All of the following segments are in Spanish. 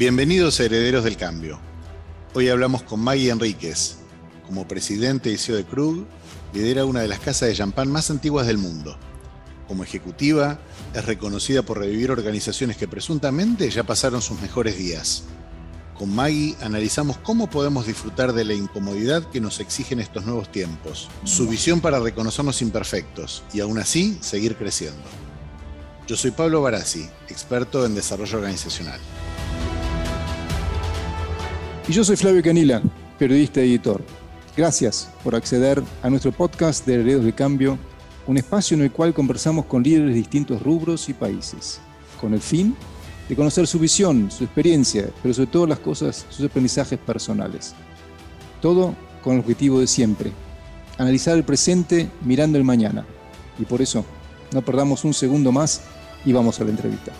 Bienvenidos a Herederos del Cambio. Hoy hablamos con Maggie Enríquez. Como presidente y CEO de Krug, lidera una de las casas de champán más antiguas del mundo. Como ejecutiva, es reconocida por revivir organizaciones que presuntamente ya pasaron sus mejores días. Con Maggie analizamos cómo podemos disfrutar de la incomodidad que nos exigen estos nuevos tiempos, su visión para reconocernos imperfectos y aún así seguir creciendo. Yo soy Pablo Barassi, experto en desarrollo organizacional. Y yo soy Flavio Canila, periodista y editor. Gracias por acceder a nuestro podcast de Herederos de Cambio, un espacio en el cual conversamos con líderes de distintos rubros y países, con el fin de conocer su visión, su experiencia, pero sobre todo las cosas, sus aprendizajes personales. Todo con el objetivo de siempre, analizar el presente mirando el mañana. Y por eso, no perdamos un segundo más y vamos a la entrevista.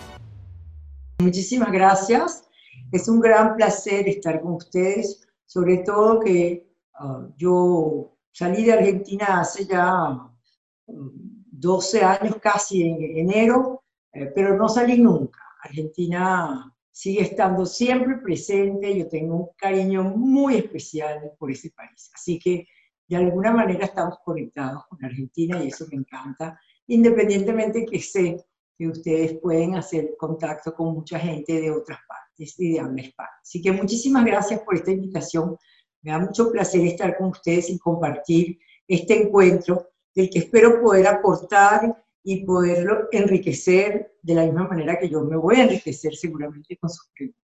Muchísimas gracias. Es un gran placer estar con ustedes, sobre todo que uh, yo salí de Argentina hace ya 12 años casi en enero, eh, pero no salí nunca. Argentina sigue estando siempre presente, yo tengo un cariño muy especial por ese país. Así que de alguna manera estamos conectados con Argentina y eso me encanta, independientemente que sé que ustedes pueden hacer contacto con mucha gente de otras partes y de habla hispana. Así que muchísimas gracias por esta invitación. Me da mucho placer estar con ustedes y compartir este encuentro del que espero poder aportar y poderlo enriquecer de la misma manera que yo me voy a enriquecer seguramente con sus preguntas.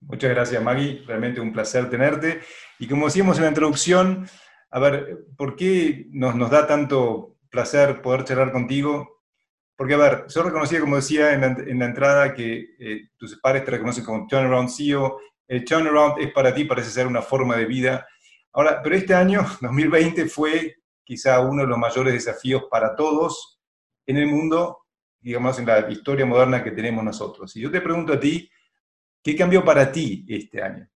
Muchas gracias, Maggie. Realmente un placer tenerte. Y como decíamos en la introducción, a ver, ¿por qué nos, nos da tanto placer poder charlar contigo? Porque, a ver, yo reconocía, como decía en la, en la entrada, que eh, tus padres te reconocen como Turnaround CEO. El turnaround es para ti, parece ser una forma de vida. Ahora, pero este año, 2020, fue quizá uno de los mayores desafíos para todos, en el mundo, digamos, en la historia moderna que tenemos nosotros. Y yo te pregunto a ti, ¿qué cambió para ti este año?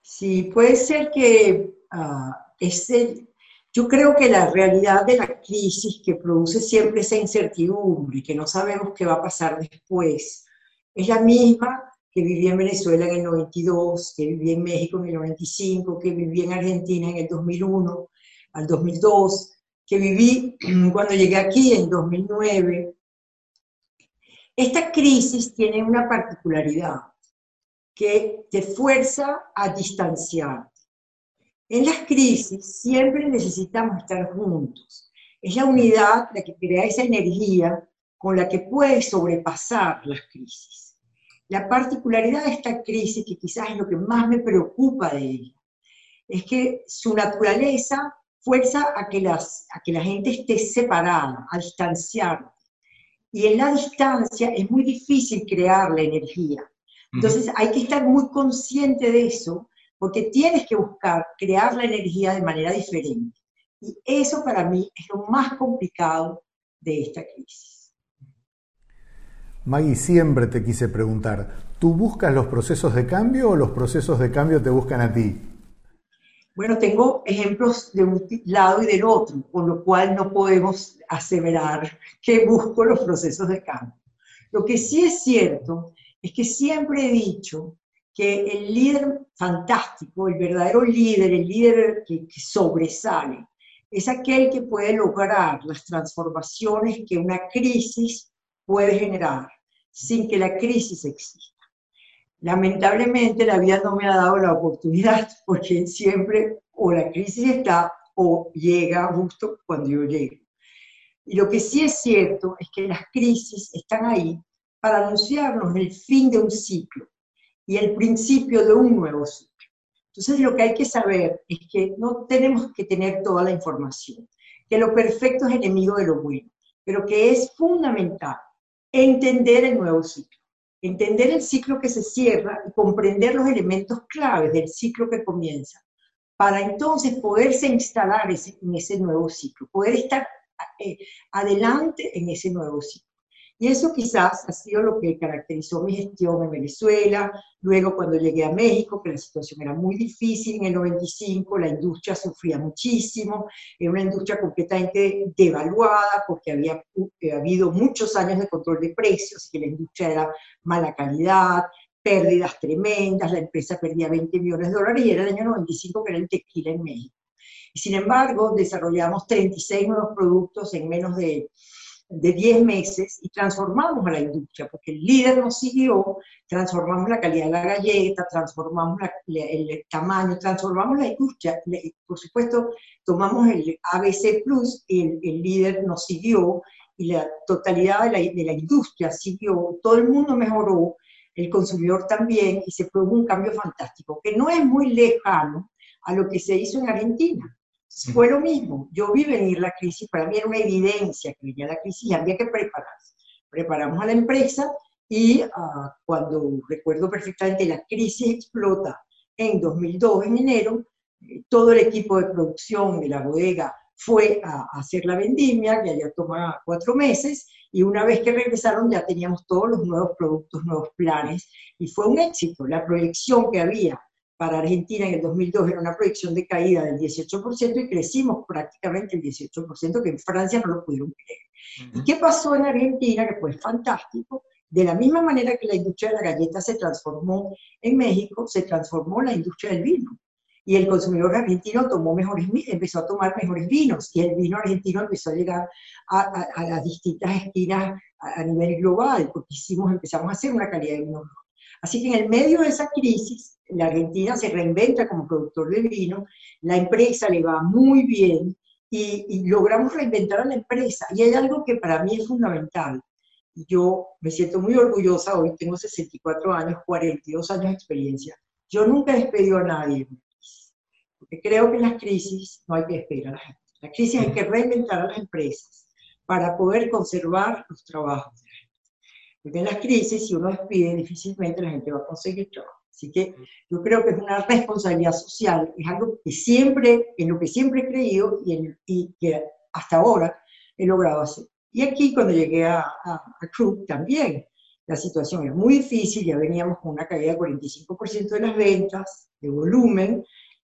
Sí, puede ser que uh, ese, yo creo que la realidad de la crisis que produce siempre esa incertidumbre, que no sabemos qué va a pasar después, es la misma que viví en Venezuela en el 92, que viví en México en el 95, que viví en Argentina en el 2001 al 2002, que viví cuando llegué aquí en 2009. Esta crisis tiene una particularidad que te fuerza a distanciarte. En las crisis siempre necesitamos estar juntos. Es la unidad la que crea esa energía con la que puedes sobrepasar las crisis. La particularidad de esta crisis, que quizás es lo que más me preocupa de ella, es que su naturaleza fuerza a que, las, a que la gente esté separada, a distanciar. Y en la distancia es muy difícil crear la energía. Entonces hay que estar muy consciente de eso, porque tienes que buscar crear la energía de manera diferente. Y eso para mí es lo más complicado de esta crisis. Maggie, siempre te quise preguntar, ¿tú buscas los procesos de cambio o los procesos de cambio te buscan a ti? Bueno, tengo ejemplos de un lado y del otro, con lo cual no podemos aseverar que busco los procesos de cambio. Lo que sí es cierto es que siempre he dicho que el líder fantástico, el verdadero líder, el líder que, sobresale, es aquel que puede lograr las transformaciones que una crisis puede generar sin que la crisis exista. Lamentablemente la vida no me ha dado la oportunidad porque siempre o la crisis está o llega justo cuando yo llego. Y lo que sí es cierto es que las crisis están ahí para anunciarnos el fin de un ciclo y el principio de un nuevo ciclo. Entonces lo que hay que saber es que no tenemos que tener toda la información, que lo perfecto es enemigo de lo bueno, pero que es fundamental entender el nuevo ciclo entender el ciclo que se cierra y comprender los elementos claves del ciclo que comienza, para entonces poderse instalar en ese nuevo ciclo, poder estar eh, adelante en ese nuevo ciclo. Y eso quizás ha sido lo que caracterizó mi gestión en Venezuela. Luego, cuando llegué a México, que la situación era muy difícil en el 95, la industria sufría muchísimo, era una industria completamente devaluada porque había eh, habido muchos años de control de precios, que la industria era mala calidad, pérdidas tremendas, la empresa perdía 20 millones de dólares y era el año 95 que era el tequila en México. Y sin embargo, desarrollamos 36 nuevos productos en menos de de 10 meses y transformamos a la industria, porque el líder nos siguió, transformamos la calidad de la galleta, transformamos el tamaño, transformamos la industria. Por supuesto, tomamos el ABC Plus y el, líder nos siguió y la totalidad de la, de la industria siguió, todo el mundo mejoró, el consumidor también, y se produjo un cambio fantástico, que no es muy lejano a lo que se hizo en Argentina. Fue lo mismo. Yo vi venir la crisis, para mí era una evidencia que venía la crisis y había que prepararse. Preparamos a la empresa y ah, cuando recuerdo perfectamente la crisis explota en 2002, en enero, eh, todo el equipo de producción de la bodega fue a, hacer la vendimia, que allá toma cuatro meses, y una vez que regresaron ya teníamos todos los nuevos productos, nuevos planes, y fue un éxito. La proyección que había para Argentina en el 2002 era una proyección de caída del 18% y crecimos prácticamente el 18%, que en Francia no lo pudieron creer. ¿Y qué pasó en Argentina? Que fue fantástico. De la misma manera que la industria de la galleta se transformó en México, se transformó la industria del vino. Y el consumidor argentino tomó mejores, empezó a tomar mejores vinos y el vino argentino empezó a llegar a, las distintas esquinas a, a, nivel global, porque hicimos, empezamos a hacer una calidad de vino Así que en el medio de esa crisis, la Argentina se reinventa como productor de vino, la empresa le va muy bien y, logramos reinventar a la empresa. Y hay algo que para mí es fundamental. Yo me siento muy orgullosa, hoy tengo 64 años, 42 años de experiencia. Yo nunca he despedido a nadie, porque creo que en las crisis no hay que esperar a la gente. La crisis hay que reinventar a las empresas para poder conservar los trabajos porque en las crisis, si uno despide, difícilmente la gente va a conseguir trabajo. Así que yo creo que es una responsabilidad social, es algo que siempre, en lo que siempre he creído y, y que hasta ahora he logrado hacer. Y aquí cuando llegué a, a, a también, la situación es muy difícil, ya veníamos con una caída del 45% de las ventas, de volumen,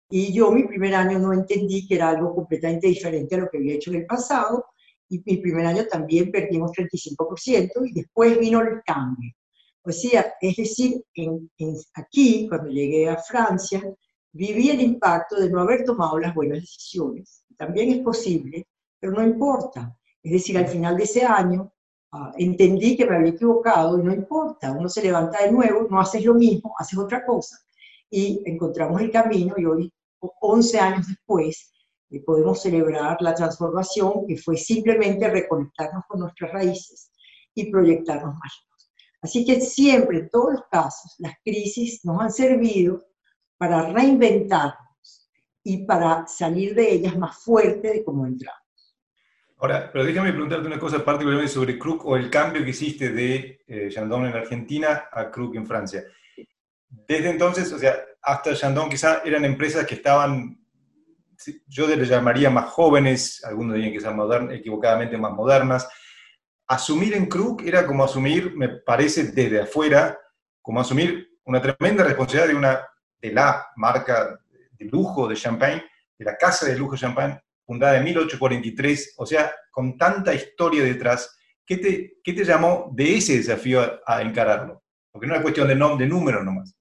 y yo mi primer año no entendí que era algo completamente diferente a lo que había hecho en el pasado, y mi primer año también perdimos 35% y después vino el cambio. O sea, es decir, en, aquí, cuando llegué a Francia, viví el impacto de no haber tomado las buenas decisiones. También es posible, pero no importa. Es decir, al final de ese año ah, entendí que me había equivocado y no importa. Uno se levanta de nuevo, no haces lo mismo, haces otra cosa. Y encontramos el camino y hoy, 11 años después, y podemos celebrar la transformación que fue simplemente reconectarnos con nuestras raíces y proyectarnos más. Así que siempre, en todos los casos, las crisis nos han servido para reinventarnos y para salir de ellas más fuerte de cómo entramos. Ahora, pero déjame preguntarte una cosa particularmente sobre Krug o el cambio que hiciste de eh, en Argentina a Krug en Francia. Desde entonces, o sea, hasta Chandon quizá eran empresas que estaban yo les llamaría más jóvenes, algunos dirían que sean equivocadamente más modernas. Asumir en Krug era como asumir, me parece desde afuera, como asumir una tremenda responsabilidad de, una, de la marca de lujo de Champagne, de la casa de lujo de Champagne, fundada en 1843, o sea, con tanta historia detrás. ¿Qué te, qué te llamó de ese desafío a, encararlo? Porque no es cuestión de, de números nomás.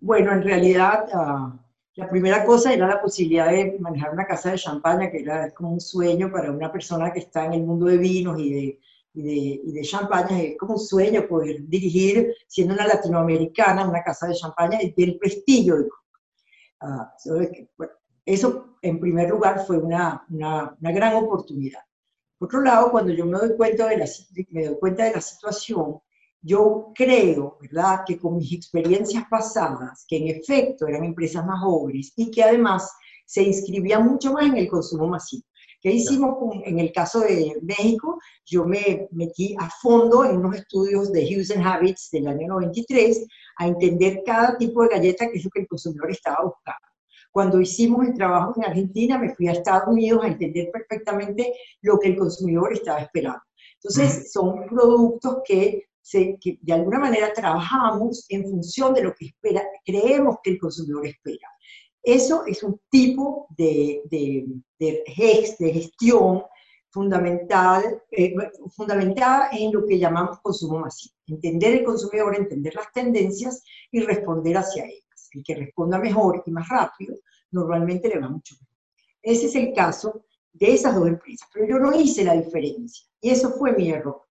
Bueno, en realidad... Ah, la primera cosa era la posibilidad de manejar una casa de champaña, que era como un sueño para una persona que está en el mundo de vinos y de, y de, y de champaña, es como un sueño poder dirigir, siendo una latinoamericana, una casa de champaña y del prestigio. Ah, eso, en primer lugar, fue una, una, una, gran oportunidad. Por otro lado, cuando yo me doy cuenta de la, me doy cuenta de la situación, yo creo, ¿verdad?, que con mis experiencias pasadas, que en efecto eran empresas más jóvenes y que además se inscribían mucho más en el consumo masivo. ¿Qué hicimos en el caso de México? Yo me metí a fondo en unos estudios de Hughes and Habits del año 93 a entender cada tipo de galleta que es lo que el consumidor estaba buscando. Cuando hicimos el trabajo en Argentina, me fui a Estados Unidos a entender perfectamente lo que el consumidor estaba esperando. Entonces, son productos que, se, que de alguna manera trabajamos en función de lo que espera, creemos que el consumidor espera. Eso es un tipo de, de, de, de gestión fundamental, eh, fundamentada en lo que llamamos consumo masivo. Entender el consumidor, entender las tendencias y responder hacia ellas. El que responda mejor y más rápido, normalmente le va mucho mejor. Ese es el caso de esas dos empresas, pero yo no hice la diferencia y eso fue mi error.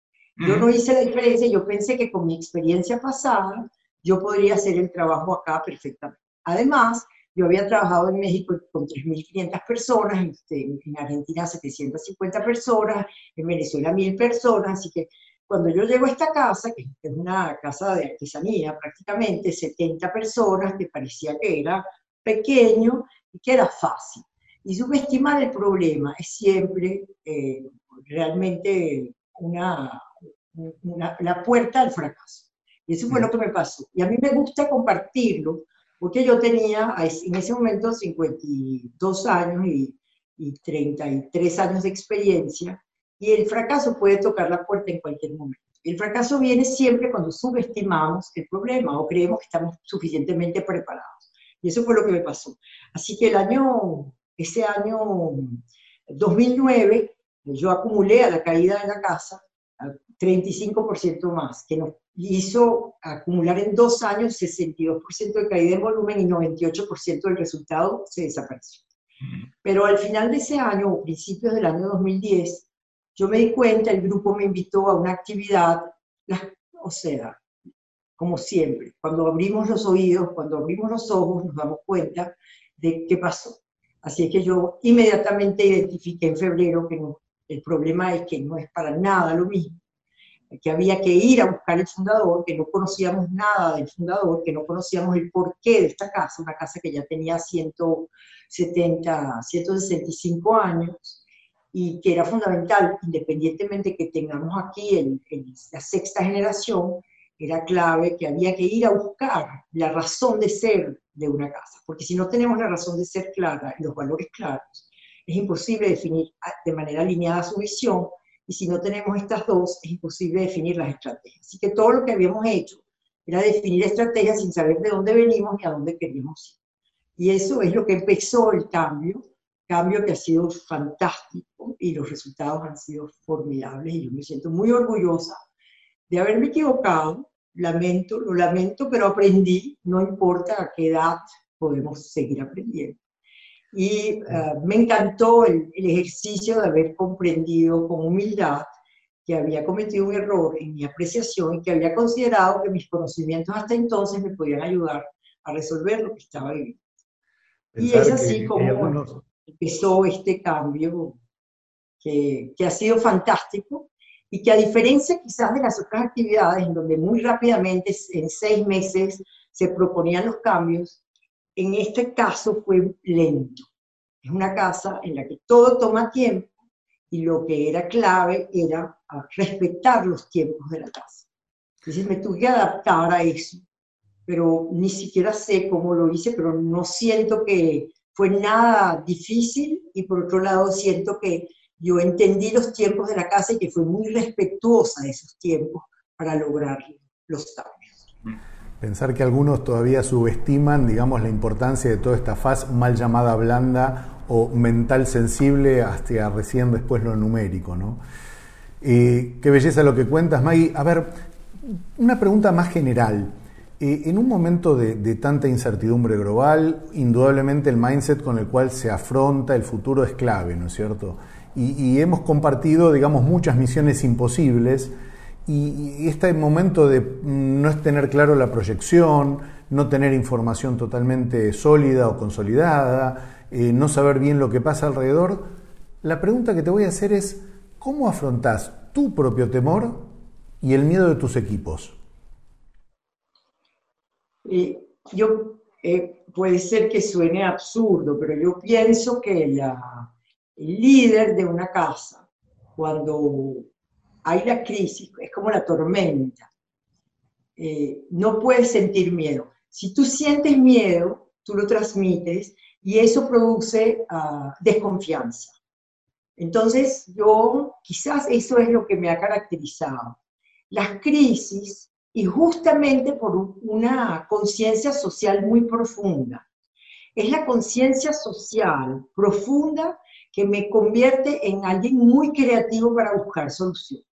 Yo no hice la diferencia, yo pensé que con mi experiencia pasada yo podría hacer el trabajo acá perfectamente. Además, yo había trabajado en México con 3.500 personas, este, en, Argentina 750 personas, en Venezuela 1.000 personas, así que cuando yo llego a esta casa, que es una casa de artesanía prácticamente, 70 personas, que parecía que era pequeño y que era fácil. Y subestimar el problema es siempre eh, realmente una, una, la puerta al fracaso. Y eso fue lo que me pasó. Y a mí me gusta compartirlo porque yo tenía en ese momento 52 años y, y 33 años de experiencia, y el fracaso puede tocar la puerta en cualquier momento. El fracaso viene siempre cuando subestimamos el problema o creemos que estamos suficientemente preparados. Y eso fue lo que me pasó. Así que el año, ese año 2009, yo acumulé a la caída de la casa 35% más, que nos hizo acumular en dos años 62% de caída en volumen y 98% del resultado se desapareció. Pero al final de ese año, o principios del año 2010, yo me di cuenta, el grupo me invitó a una actividad, o sea, como siempre, cuando abrimos los oídos, cuando abrimos los ojos, nos damos cuenta de qué pasó. Así que yo inmediatamente identifiqué en febrero que el problema es que no es para nada lo mismo que había que ir a buscar el fundador, que no conocíamos nada del fundador, que no conocíamos el porqué de esta casa, una casa que ya tenía 170, 165 años y que era fundamental, independientemente que tengamos aquí el, la sexta generación, era clave que había que ir a buscar la razón de ser de una casa, porque si no tenemos la razón de ser clara los valores claros, es imposible definir de manera alineada su visión y si no tenemos estas dos, es imposible definir las estrategias. Así que todo lo que habíamos hecho era definir estrategias sin saber de dónde venimos ni a dónde queríamos ir. Y eso es lo que empezó el cambio, cambio que ha sido fantástico y los resultados han sido formidables y yo me siento muy orgullosa de haberme equivocado, lamento, lo lamento, pero aprendí, no importa a qué edad podemos seguir aprendiendo. Y eh, me encantó el, ejercicio de haber comprendido con humildad que había cometido un error en mi apreciación y que había considerado que mis conocimientos hasta entonces me podían ayudar a resolver lo que estaba viviendo. y es así como empezó este cambio que, que ha sido fantástico y que a diferencia quizás de las otras actividades en donde muy rápidamente, en seis meses, se proponían los cambios, en este caso fue lento. Es una casa en la que todo toma tiempo y lo que era clave era respetar los tiempos de la casa. Entonces me tuve que adaptar a eso, pero ni siquiera sé cómo lo hice, pero no siento que fue nada difícil y por otro lado siento que yo entendí los tiempos de la casa y que fue muy respetuosa de esos tiempos para lograr los cambios. Pensar que algunos todavía subestiman, digamos, la importancia de toda esta faz mal llamada blanda o mental sensible hasta recién después lo numérico, ¿no? Eh, qué belleza lo que cuentas, Maggie. A ver, una pregunta más general. Eh, en un momento de, tanta incertidumbre global, indudablemente el mindset con el cual se afronta el futuro es clave, ¿no es cierto? y hemos compartido, digamos, muchas misiones imposibles y, este momento de no es tener claro la proyección, no tener información totalmente sólida o consolidada, eh, no saber bien lo que pasa alrededor, la pregunta que te voy a hacer es, ¿cómo afrontas tu propio temor y el miedo de tus equipos? yo, eh, puede ser que suene absurdo, pero yo pienso que el líder de una casa, cuando hay la crisis, es como la tormenta. Eh, no puedes sentir miedo. Si tú sientes miedo, tú lo transmites y eso produce ah, desconfianza. Entonces, yo quizás eso es lo que me ha caracterizado. Las crisis y justamente por una conciencia social muy profunda. Es la conciencia social profunda que me convierte en alguien muy creativo para buscar soluciones.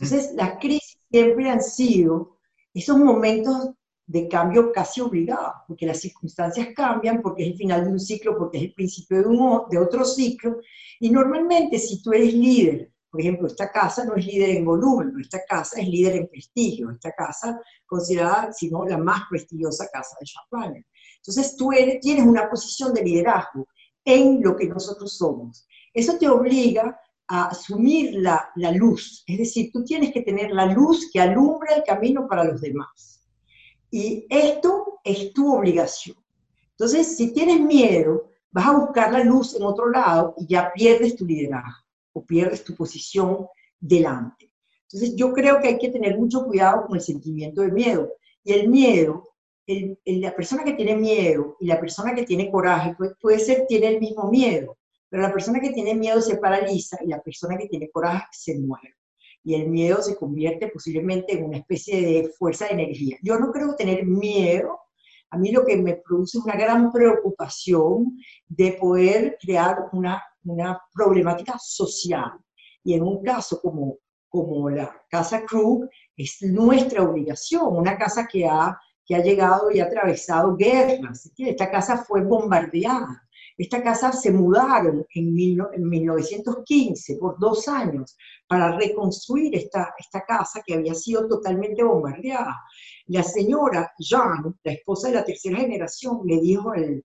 Entonces, las crisis siempre han sido esos momentos de cambio casi obligados, porque las circunstancias cambian, porque es el final de un ciclo, porque es el principio de, un, de otro ciclo, y normalmente si tú eres líder, por ejemplo, esta casa no es líder en volumen, esta casa es líder en prestigio, esta casa considerada, si no, la más prestigiosa casa de Champagne. Entonces tú eres, tienes una posición de liderazgo en lo que nosotros somos. Eso te obliga a asumir la, luz, es decir, tú tienes que tener la luz que alumbra el camino para los demás. Y esto es tu obligación. Entonces, si tienes miedo, vas a buscar la luz en otro lado y ya pierdes tu liderazgo o pierdes tu posición delante. Entonces, yo creo que hay que tener mucho cuidado con el sentimiento de miedo. Y el miedo, la persona que tiene miedo y la persona que tiene coraje, puede, puede ser, tiene el mismo miedo, pero la persona que tiene miedo se paraliza y la persona que tiene coraje se muere. Y el miedo se convierte posiblemente en una especie de fuerza de energía. Yo no creo tener miedo. A mí lo que me produce es una gran preocupación de poder crear una, una problemática social. Y en un caso como, como la Casa Krug, es nuestra obligación, una casa que ha, que ha llegado y ha atravesado guerras. Esta casa fue bombardeada esta casa se mudaron en, 1915 por dos años para reconstruir esta, esta casa que había sido totalmente bombardeada. La señora Jean, la esposa de la tercera generación, le dijo al,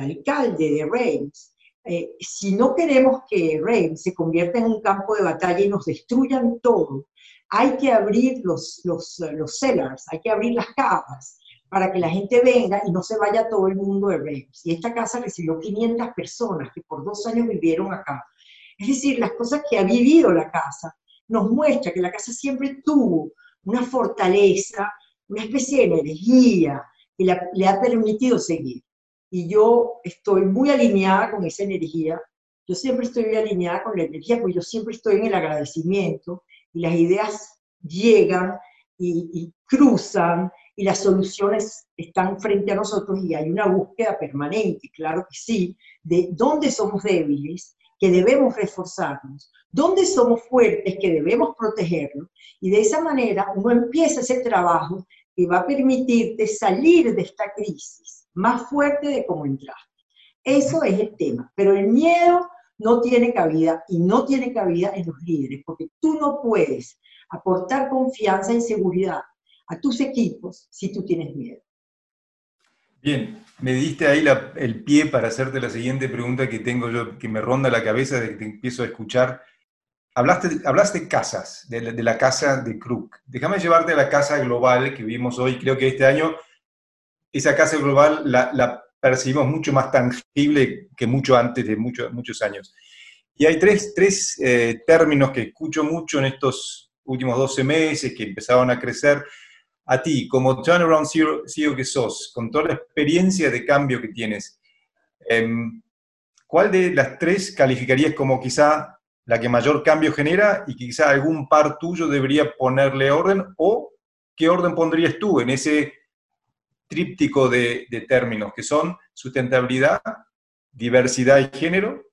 alcalde de Reims, eh, si no queremos que Reims se convierta en un campo de batalla y nos destruyan todo, hay que abrir los, los, los cellars, hay que abrir las cavas, para que la gente venga y no se vaya todo el mundo de Reims. Y esta casa recibió 500 personas que por dos años vivieron acá. Es decir, las cosas que ha vivido la casa nos muestra que la casa siempre tuvo una fortaleza, una especie de energía que le ha permitido seguir. Y yo estoy muy alineada con esa energía. Yo siempre estoy muy alineada con la energía porque yo siempre estoy en el agradecimiento y las ideas llegan y cruzan y las soluciones están frente a nosotros y hay una búsqueda permanente, claro que sí, de dónde somos débiles, que debemos reforzarnos, dónde somos fuertes, que debemos protegernos, y de esa manera uno empieza ese trabajo que va a permitirte salir de esta crisis más fuerte de cómo entraste. Eso es el tema, pero el miedo no tiene cabida y no tiene cabida en los líderes, porque tú no puedes aportar confianza y seguridad a tus equipos si tú tienes miedo. Bien, me diste ahí el pie para hacerte la siguiente pregunta que tengo yo, que me ronda la cabeza desde que te empiezo a escuchar. Hablaste, hablaste casas, de la, casa de Crook. Déjame llevarte a la casa global que vivimos hoy. Creo que este año esa casa global la, percibimos mucho más tangible que mucho antes de muchos años. Y hay tres, tres eh, términos que escucho mucho en estos últimos 12 meses que empezaron a crecer a ti, como turnaround CEO que sos, con toda la experiencia de cambio que tienes, em, ¿cuál de las tres calificarías como quizá la que mayor cambio genera y quizá algún par tuyo debería ponerle orden o qué orden pondrías tú en ese tríptico de, de términos que son sustentabilidad, diversidad y género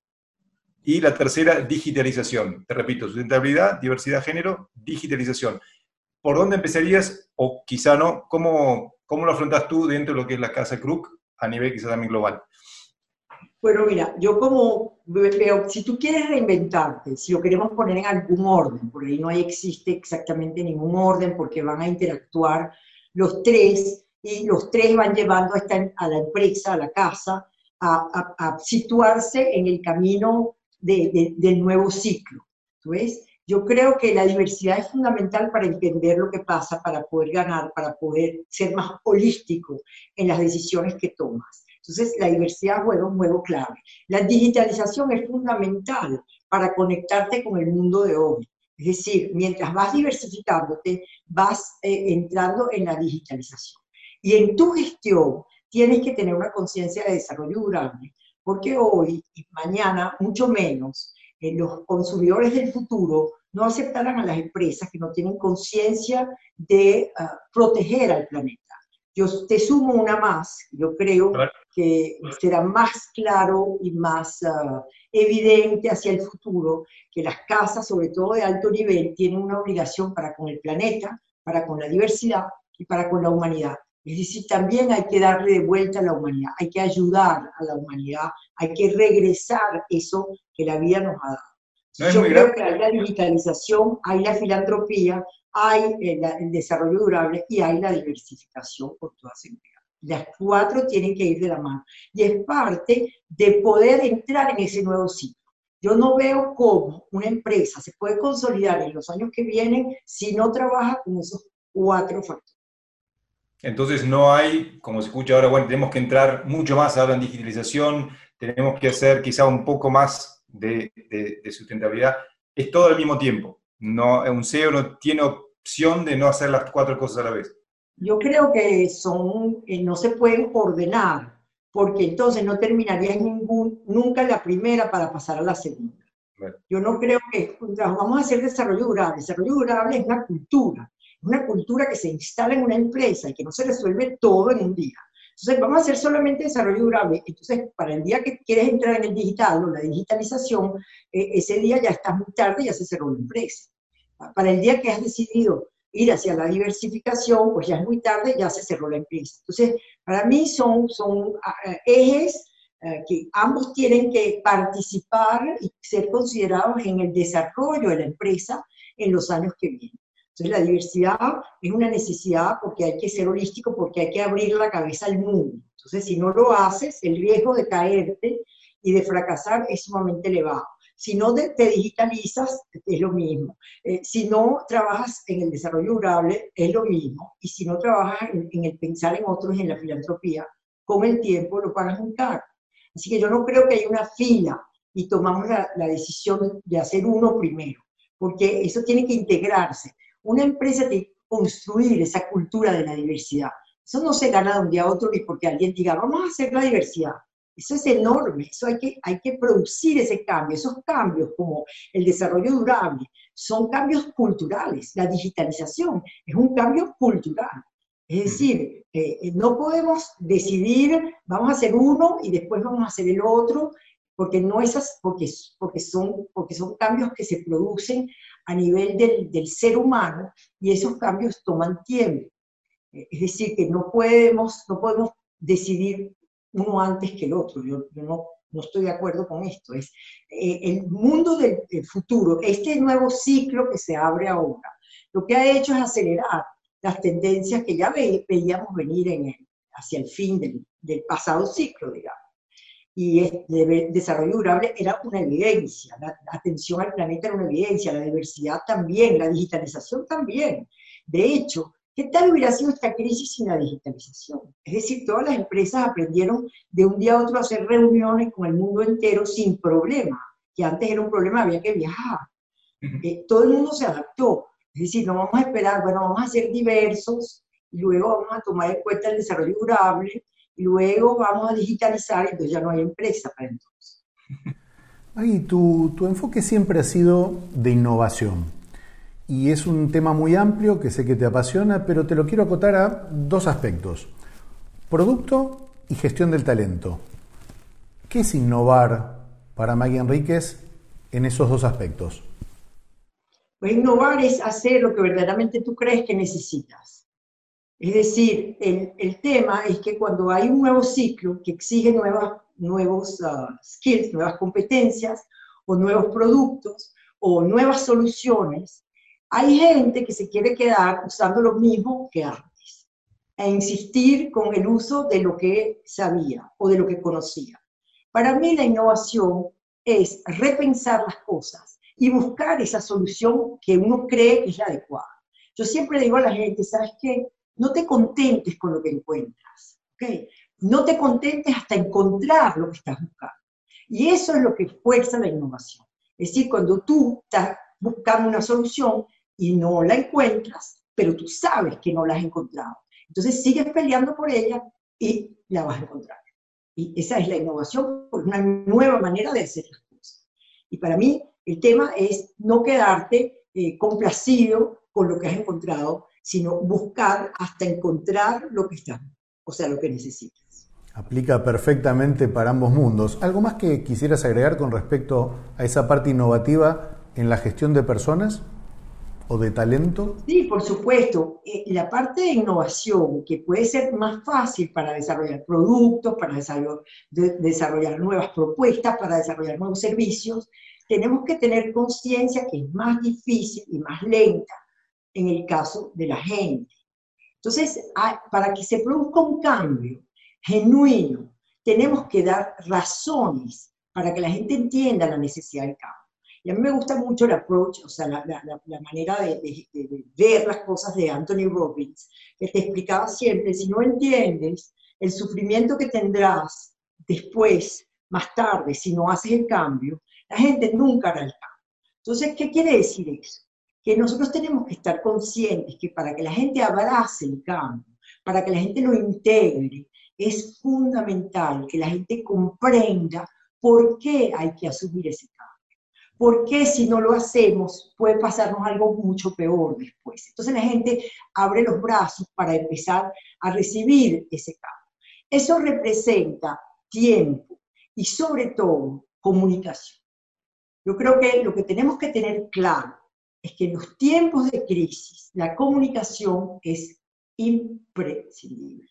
y la tercera, digitalización. Te repito, sustentabilidad, diversidad, género, digitalización. ¿Por dónde empezarías? O quizá no, ¿cómo, cómo lo afrontas tú dentro de lo que es la Casa Crook a nivel quizá también global? Bueno, mira, yo como veo, si tú quieres reinventarte, si lo queremos poner en algún orden, por ahí no existe exactamente ningún orden porque van a interactuar los tres y los tres van llevando a, esta, a la empresa, a la casa, a, a, situarse en el camino de, del nuevo ciclo. ¿Tú ves? Yo creo que la diversidad es fundamental para entender lo que pasa, para poder ganar, para poder ser más holístico en las decisiones que tomas. Entonces, la diversidad juega un juego clave. La digitalización es fundamental para conectarte con el mundo de hoy. Es decir, mientras vas diversificándote, vas eh, entrando en la digitalización. Y en tu gestión tienes que tener una conciencia de desarrollo durable, porque hoy y mañana, mucho menos, eh, los consumidores del futuro no aceptarán a las empresas que no tienen conciencia de ah, proteger al planeta. Yo te sumo una más, yo creo que será más claro y más ah, evidente hacia el futuro que las casas, sobre todo de alto nivel, tienen una obligación para con el planeta, para con la diversidad y para con la humanidad. Es decir, también hay que darle de vuelta a la humanidad, hay que ayudar a la humanidad, hay que regresar eso que la vida nos ha dado. Yo creo que hay la digitalización, hay la filantropía, hay el, desarrollo durable y hay la diversificación por todas empresas. Las cuatro tienen que ir de la mano. Y es parte de poder entrar en ese nuevo ciclo. Yo no veo cómo una empresa se puede consolidar en los años que vienen si no trabaja con esos cuatro factores. Entonces no hay, como se escucha ahora, bueno, tenemos que entrar mucho más ahora en digitalización, tenemos que hacer quizá un poco más de, sustentabilidad. Es todo al mismo tiempo. No, un CEO no tiene opción de no hacer las cuatro cosas a la vez. Yo creo que son, eh, no se pueden ordenar, porque entonces no terminaría ningún, nunca la primera para pasar a la segunda. Yo no creo que vamos a hacer desarrollo durable. Desarrollo durable es una cultura una cultura que se instala en una empresa y que no se resuelve todo en un día. Entonces, vamos a hacer solamente desarrollo durable. Entonces, para el día que quieres entrar en el digital o la digitalización, eh, ese día ya estás muy tarde y ya se cerró la empresa. Para el día que has decidido ir hacia la diversificación, pues ya es muy tarde, ya se cerró la empresa. Entonces, para mí son, son ah, eh, ejes eh, que ambos tienen que participar y ser considerados en el desarrollo de la empresa en los años que vienen. Entonces, la diversidad es una necesidad porque hay que ser holístico, porque hay que abrir la cabeza al mundo. Entonces, si no lo haces, el riesgo de caerte y de fracasar es sumamente elevado. Si no te, digitalizas, es lo mismo. Eh, si no trabajas en el desarrollo durable, es lo mismo. Y si no trabajas en, el pensar en otros, en la filantropía, con el tiempo lo pagas un caro. Así que yo no creo que haya una fila y tomamos la, la decisión de hacer uno primero, porque eso tiene que integrarse. Una empresa tiene que construir esa cultura de la diversidad. Eso no se gana de un día a otro ni porque alguien diga, vamos a hacer la diversidad. Eso es enorme, eso hay que, hay que producir ese cambio. Esos cambios como el desarrollo durable son cambios culturales. La digitalización es un cambio cultural. Es decir, eh, eh, no podemos decidir, vamos a hacer uno y después vamos a hacer el otro, porque, no esas, porque, porque, son, porque son cambios que se producen a nivel del, del ser humano y esos cambios toman tiempo. Es decir, que no podemos, no podemos decidir uno antes que el otro. Yo, no, no, estoy de acuerdo con esto. Es eh, el mundo del, futuro, este nuevo ciclo que se abre ahora, lo que ha hecho es acelerar las tendencias que ya veíamos venir en el, hacia el fin del, del pasado ciclo, digamos y el desarrollo durable era una evidencia, la atención al planeta era una evidencia, la diversidad también, la digitalización también. De hecho, ¿qué tal hubiera sido esta crisis sin la digitalización? Es decir, todas las empresas aprendieron de un día a otro a hacer reuniones con el mundo entero sin problema, que antes era un problema, había que viajar. Eh, todo el mundo se adaptó. Es decir, no vamos a esperar, bueno, vamos a ser diversos y luego vamos a tomar en cuenta el desarrollo durable luego vamos a digitalizar, entonces ya no hay empresa para entonces. Maggie, tu, tu enfoque siempre ha sido de innovación. Y es un tema muy amplio que sé que te apasiona, pero te lo quiero acotar a dos aspectos. Producto y gestión del talento. ¿Qué es innovar para Maggie Enríquez en esos dos aspectos? Pues innovar es hacer lo que verdaderamente tú crees que necesitas. Es decir, el, tema es que cuando hay un nuevo ciclo que exige nuevas, nuevos uh, skills, nuevas competencias o nuevos productos o nuevas soluciones, hay gente que se quiere quedar usando lo mismo que antes e insistir con el uso de lo que sabía o de lo que conocía. Para mí la innovación es repensar las cosas y buscar esa solución que uno cree que es la adecuada. Yo siempre digo a la gente, ¿sabes qué? No te contentes con lo que encuentras, ¿ok? No te contentes hasta encontrar lo que estás buscando. Y eso es lo que fuerza la innovación. Es decir, cuando tú estás buscando una solución y no la encuentras, pero tú sabes que no la has encontrado. Entonces sigues peleando por ella y la vas a encontrar. Y esa es la innovación, una nueva manera de hacer las cosas. Y para mí, El tema es no quedarte eh, complacido con lo que has encontrado, sino buscar hasta encontrar lo que está, o sea, lo que necesitas. Aplica perfectamente para ambos mundos. ¿Algo más que quisieras agregar con respecto a esa parte innovativa en la gestión de personas? o de talento? Sí, por supuesto. Eh, la parte de innovación, que puede ser más fácil para desarrollar productos, para desarrollar, nuevas propuestas, para desarrollar nuevos servicios, tenemos que tener conciencia que es más difícil y más lenta en el caso de la gente. Entonces, para que se produzca un cambio genuino, tenemos que dar razones para que la gente entienda la necesidad del cambio. Y a mí me gusta mucho el approach, o sea, la, manera de, ver las cosas de Anthony Robbins, que te explicaba siempre, si no entiendes el sufrimiento que tendrás después, más tarde, si no haces el cambio, la gente nunca hará el cambio. Entonces, ¿qué quiere decir eso? Que nosotros tenemos que estar conscientes que para que la gente abrace el cambio, para que la gente lo integre, es fundamental que la gente comprenda por qué hay que asumir ese cambio porque si no lo hacemos puede pasarnos algo mucho peor después. Entonces la gente abre los brazos para empezar a recibir ese cambio. Eso representa tiempo y sobre todo comunicación. Yo creo que lo que tenemos que tener claro es que en los tiempos de crisis la comunicación es imprescindible.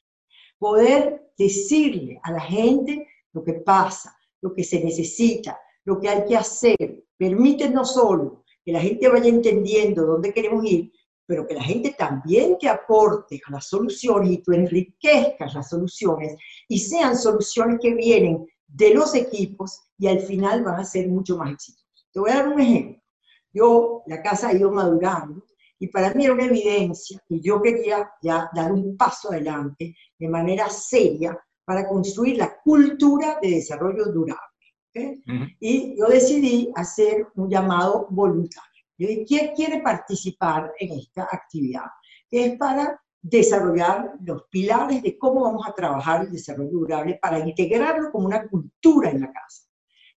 Poder decirle a la gente lo que pasa, lo que se necesita, lo que hay que hacer, permite no solo que la gente vaya entendiendo dónde queremos ir, pero que la gente también te aporte a las soluciones y tú enriquezcas las soluciones y sean soluciones que vienen de los equipos y al final van a ser mucho más exitosas. Te voy a dar un ejemplo. Yo, la casa ha ido madurando y para mí era una evidencia y yo quería ya dar un paso adelante de manera seria para construir la cultura de desarrollo durable. Y yo decidí hacer un llamado voluntario. Yo dije, ¿quién quiere participar en esta actividad? Que es para desarrollar los pilares de cómo vamos a trabajar el desarrollo durable para integrarlo como una cultura en la casa.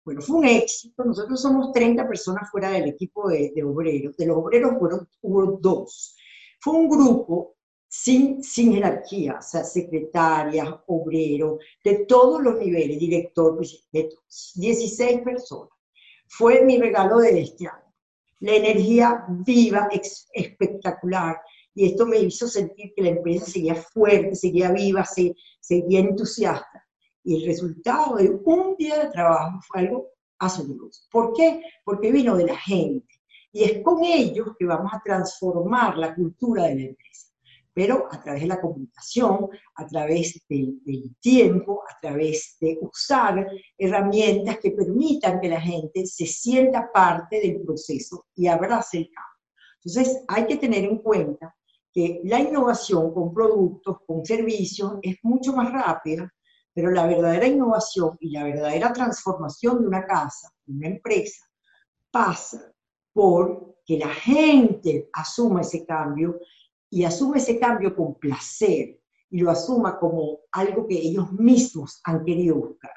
Bueno, fue un éxito. Nosotros somos 30 personas fuera del equipo de, de obreros. De los obreros fueron, hubo dos. Fue un grupo sin, sin jerarquía, o sea, secretarias, obreros, de todos los niveles, director, de 16 personas. Fue mi regalo de este año. La energía viva, espectacular, y esto me hizo sentir que la empresa seguía fuerte, seguía viva, seguía entusiasta. Y el resultado de un día de trabajo fue algo asombroso. ¿Por qué? Porque vino de la gente. Y es con ellos que vamos a transformar la cultura de la empresa pero a través de la comunicación, a través del, tiempo, a través de usar herramientas que permitan que la gente se sienta parte del proceso y abrace el cambio. Entonces, hay que tener en cuenta que la innovación con productos, con servicios, es mucho más rápida, pero la verdadera innovación y la verdadera transformación de una casa, de una empresa, pasa por que la gente asuma ese cambio y asume ese cambio con placer y lo asuma como algo que ellos mismos han querido buscar.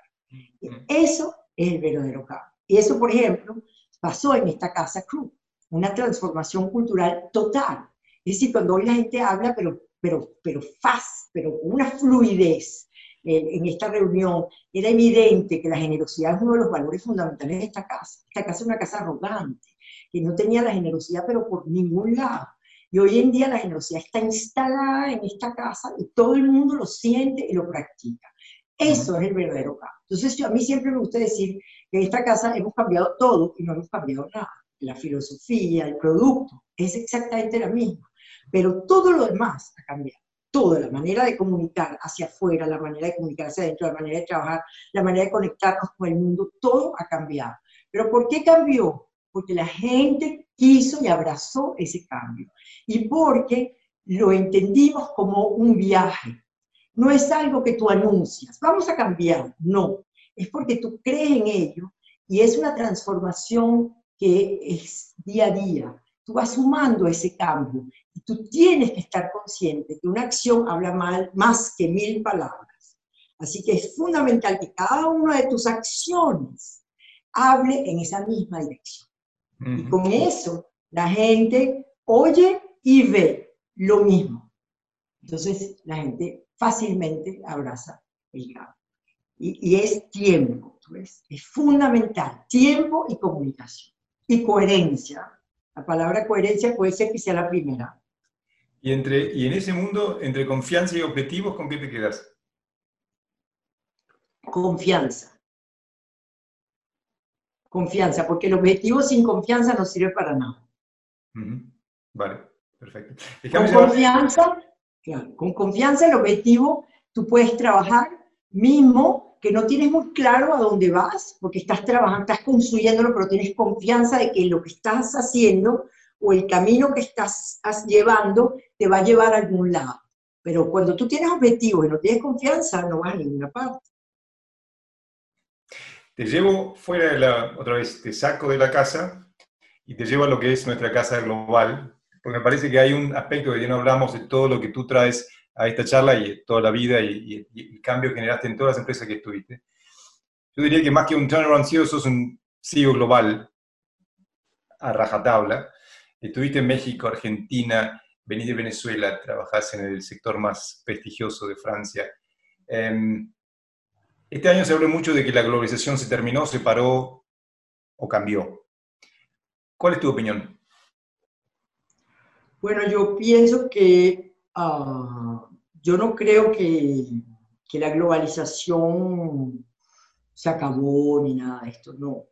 Eso es el verdadero cambio. Y eso, por ejemplo, pasó en esta casa Cruz, una transformación cultural total. Es decir, cuando hoy la gente habla, pero, pero, pero fácil, pero con una fluidez en esta reunión, era evidente que la generosidad es uno de los valores fundamentales de esta casa. Esta casa es una casa arrogante, que no tenía la generosidad, pero por ningún lado. Y hoy en día la generosidad está instalada en esta casa y todo el mundo lo siente y lo practica. Eso es el verdadero cambio. Entonces, yo, a mí siempre me gusta decir que en esta casa hemos cambiado todo y no hemos cambiado nada. La filosofía, el producto, es exactamente la misma. Pero todo lo demás ha cambiado. Toda la manera de comunicar hacia afuera, la manera de comunicar hacia adentro, la manera de trabajar, la manera de conectarnos con el mundo, todo ha cambiado. ¿Pero por qué cambió? Porque la gente quiso y abrazó ese cambio y porque lo entendimos como un viaje. No es algo que tú anuncias, vamos a cambiar, no, es porque tú crees en ello y es una transformación que es día a día. Tú vas sumando ese cambio y tú tienes que estar consciente que una acción habla mal, más que mil palabras. Así que es fundamental que cada una de tus acciones hable en esa misma dirección. Y con eso la gente oye y ve lo mismo. Entonces la gente fácilmente abraza el cambio. Y, es tiempo, es fundamental, tiempo y comunicación. Y coherencia. La palabra coherencia puede ser que sea la primera. Y, entre, y en ese mundo, entre confianza y objetivos, ¿con qué te quedas? Confianza. Confianza, porque el objetivo sin confianza no sirve para nada. Vale, perfecto. Con confianza, con confianza el objetivo, tú puedes trabajar mismo que no tienes muy claro a dónde vas, porque estás trabajando, estás construyéndolo, pero tienes confianza de que lo que estás haciendo o el camino que estás llevando te va a llevar a algún lado. Pero cuando tú tienes objetivos y no tienes confianza, no vas a ninguna parte. Te llevo fuera de la, otra vez, te saco de la casa y te llevo a lo que es nuestra casa global, porque me parece que hay un aspecto que ya no hablamos de todo lo que tú traes a esta charla y toda la vida y, el cambio que generaste en todas las empresas que estuviste. Yo diría que más que un turnaround CEO, sos un CEO global a rajatabla. Estuviste en México, Argentina, venís de Venezuela, trabajás en el sector más prestigioso de Francia. Em, este año se habló mucho de que la globalización se terminó, se paró o cambió. ¿Cuál es tu opinión? Bueno, yo pienso que ah, yo no creo que, que, la globalización se acabó ni nada de esto, no.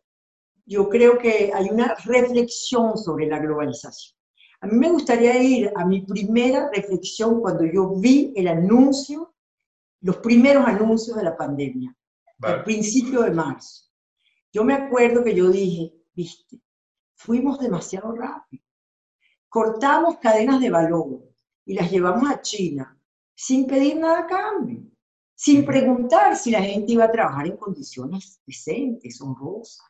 Yo creo que hay una reflexión sobre la globalización. A mí me gustaría ir a mi primera reflexión cuando yo vi el anuncio los primeros anuncios de la pandemia, al principio de marzo. Yo me acuerdo que yo dije, viste, fuimos demasiado rápido. Cortamos cadenas de valor y las llevamos a China sin pedir nada a cambio, sin preguntar si la gente iba a trabajar en condiciones decentes, honrosas,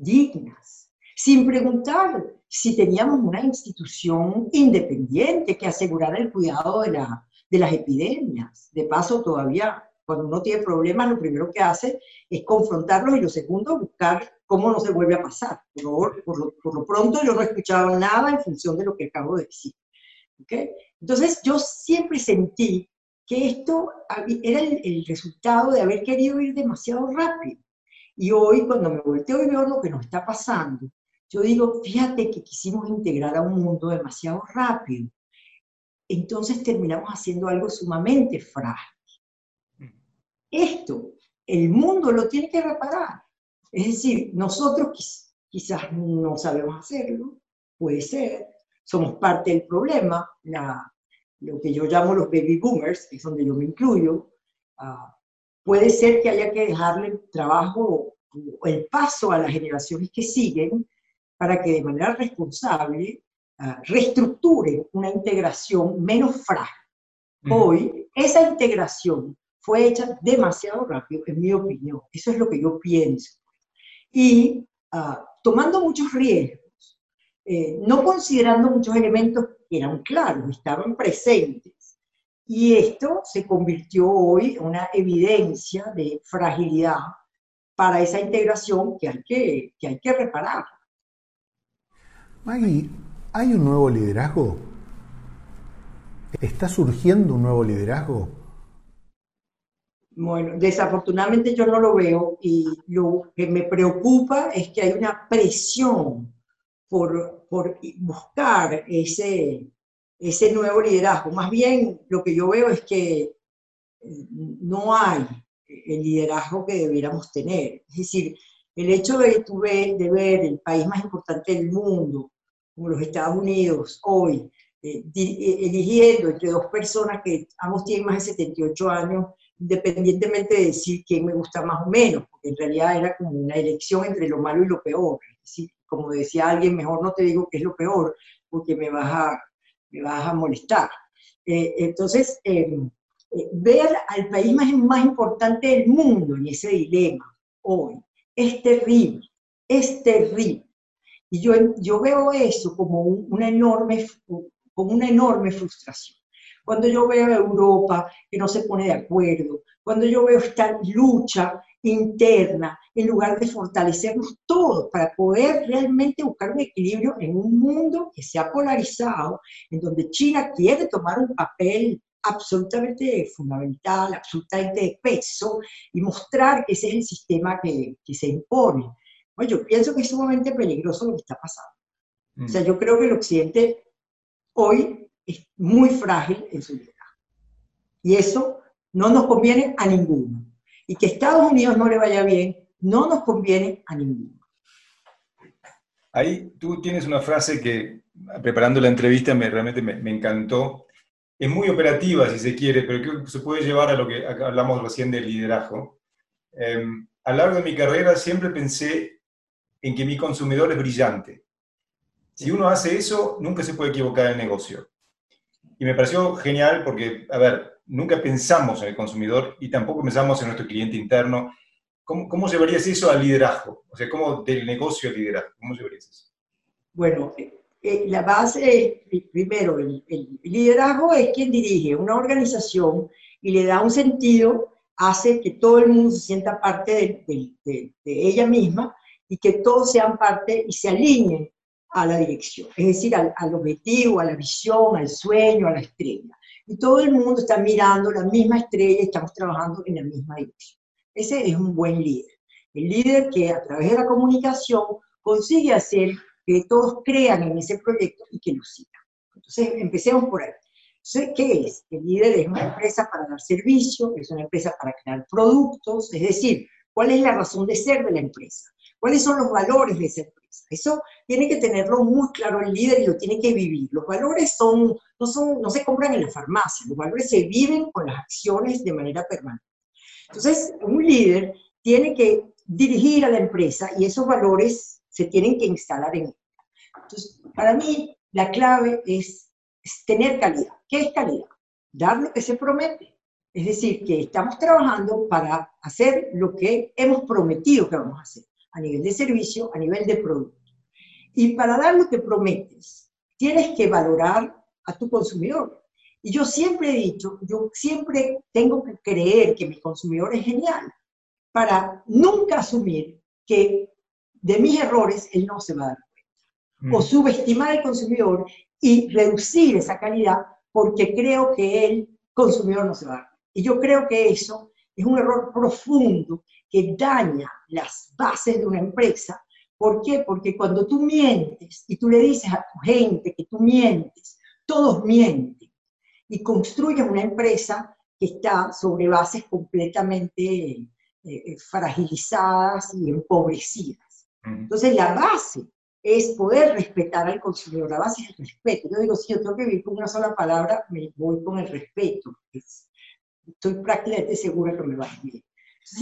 dignas, sin preguntar si teníamos una institución independiente que asegurara el cuidado de la, de las epidemias. De paso, todavía cuando uno tiene problemas, lo primero que hace es confrontarlos y lo segundo, buscar cómo no se vuelve a pasar. Por, lo, pronto yo no he escuchado nada en función de lo que acabo de decir. Entonces yo siempre sentí que esto era el, resultado de haber querido ir demasiado rápido. Y hoy cuando me volteo y veo lo que nos está pasando, yo digo, fíjate que quisimos integrar a un mundo demasiado rápido entonces terminamos haciendo algo sumamente frágil. Esto, el mundo lo tiene que reparar. Es decir, nosotros quizás no sabemos hacerlo, puede ser, somos parte del problema, lo que yo llamo los baby boomers, que es donde yo me incluyo, ah, puede ser que haya que dejarle trabajo o el paso a las generaciones que siguen para que de manera responsable reestructure una integración menos frágil. Hoy, esa integración fue hecha demasiado rápido, en mi opinión. Eso es lo que yo pienso. Y ah, tomando muchos riesgos, eh, no considerando muchos elementos que eran claros, estaban presentes. Y esto se convirtió hoy en una evidencia de fragilidad para esa integración que hay que, que, hay que reparar. Maggie, ¿Hay un nuevo liderazgo? ¿Está surgiendo un nuevo liderazgo? Bueno, desafortunadamente yo no lo veo y lo que me preocupa es que hay una presión por, por buscar ese, ese nuevo liderazgo. Más bien lo que yo veo es que eh, no hay el liderazgo que debiéramos tener. Es decir, el hecho de, de ver el país más importante del mundo como los Estados Unidos hoy, eh, eh, eligiendo entre dos personas que ambos tienen más de 78 años, independientemente de decir quién me gusta más o menos, porque en realidad era como una elección entre lo malo y lo peor. como decía alguien, mejor no te digo qué es lo peor, porque me vas a, me vas a molestar. Eh, entonces, em, ver al país más, más importante del mundo en ese dilema hoy es terrible, es terrible. Y yo, yo veo eso como una, enorme, como una enorme frustración. cuando yo veo a Europa que no se pone de acuerdo, cuando yo veo esta lucha interna, en lugar de fortalecernos todos para poder realmente buscar un equilibrio en un mundo que se ha polarizado, en donde China quiere tomar un papel absolutamente fundamental, absolutamente de peso, y mostrar que ese es el sistema que, que se impone. Bueno, yo pienso que es sumamente peligroso lo que está pasando. O sea, mm. yo creo que el Occidente hoy es muy frágil en su vida. Y eso no nos conviene a ninguno y que Estados Unidos no le vaya bien, no nos conviene a ninguno. Ahí tú tienes una frase que, preparando la entrevista, me, realmente me, encantó. Es muy operativa, si se quiere, pero creo que se puede llevar a lo que hablamos recién del liderazgo. Em, a lo largo de mi carrera siempre pensé en que mi consumidor es brillante. Si uno hace eso, nunca se puede equivocar el negocio. Y me pareció genial porque, a ver, nunca pensamos en el consumidor y tampoco pensamos en nuestro cliente interno. ¿Cómo, cómo llevarías eso al liderazgo? O sea, ¿cómo del negocio al liderazgo? ¿Cómo llevarías eso? Bueno, eh, eh, la base, primero, el, liderazgo es quien dirige una organización y le da un sentido, hace que todo el mundo se sienta parte de, ella misma y que todos sean parte y se alineen a la dirección, es decir, al objetivo, a la visión, al sueño, a la estrella y todo el mundo está mirando la misma estrella estamos trabajando en la misma dirección. Ese es un buen líder. El líder que a través de la comunicación consigue hacer que todos crean en ese proyecto y que lo sigan. Entonces, empecemos por ahí. Entonces, ¿qué es? El líder es una empresa para dar servicio, es una empresa para crear productos, es decir, ¿cuál es la razón de ser de la empresa? ¿Cuáles son los valores de esa empresa? Eso tiene que tenerlo muy claro el líder y lo tiene que vivir. Los valores son, no, son, no se compran en la farmacia, los valores se viven con las acciones de manera permanente. Entonces, un líder tiene que dirigir a la empresa y esos valores se tienen que instalar en ella. Entonces, para mí, la clave es, es tener calidad. ¿Qué es calidad? Dar lo que se promete. Es decir, que estamos trabajando para hacer lo que hemos prometido que vamos a hacer a nivel de servicio, a nivel de producto. Y para dar lo que prometes, tienes que valorar a tu consumidor. Y yo siempre he dicho, yo siempre tengo que creer que mi consumidor es genial, para nunca asumir que de mis errores él no se va a dar cuenta. O mm. subestimar al consumidor y reducir esa calidad porque creo que el consumidor no se va a dar cuenta. Y yo creo que eso es un error profundo que daña las bases de una empresa. ¿Por qué? Porque cuando tú mientes y tú le dices a tu gente que tú mientes, todos mienten y construyes una empresa que está sobre bases completamente eh, eh, fragilizadas y empobrecidas. Entonces la base es poder respetar al consumidor, la base es el respeto. Yo digo, si yo tengo que vivir con una sola palabra, me voy con el respeto. Estoy prácticamente segura que me va a bien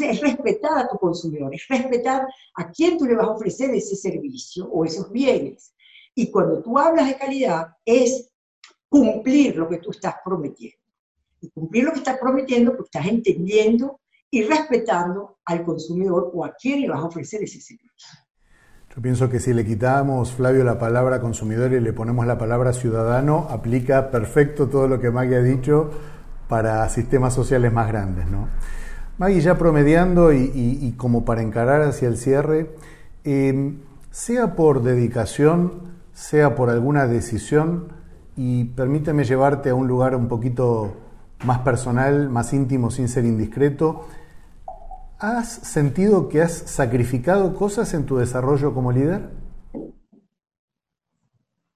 es respetar a tu consumidor, es respetar a quién tú le vas a ofrecer ese servicio o esos bienes. Y cuando tú hablas de calidad, es cumplir lo que tú estás prometiendo. Y cumplir lo que estás prometiendo porque estás entendiendo y respetando al consumidor o a quién le vas a ofrecer ese servicio. Yo pienso que si le quitamos, Flavio, la palabra consumidor y le ponemos la palabra ciudadano, aplica perfecto todo lo que Maggie ha dicho para sistemas sociales más grandes, ¿no? Maggie, ya promediando y, como para encarar hacia el cierre, em, sea por dedicación, sea por alguna decisión, y permíteme llevarte a un lugar un poquito más personal, más íntimo, sin ser indiscreto, ¿has sentido que has sacrificado cosas en tu desarrollo como líder?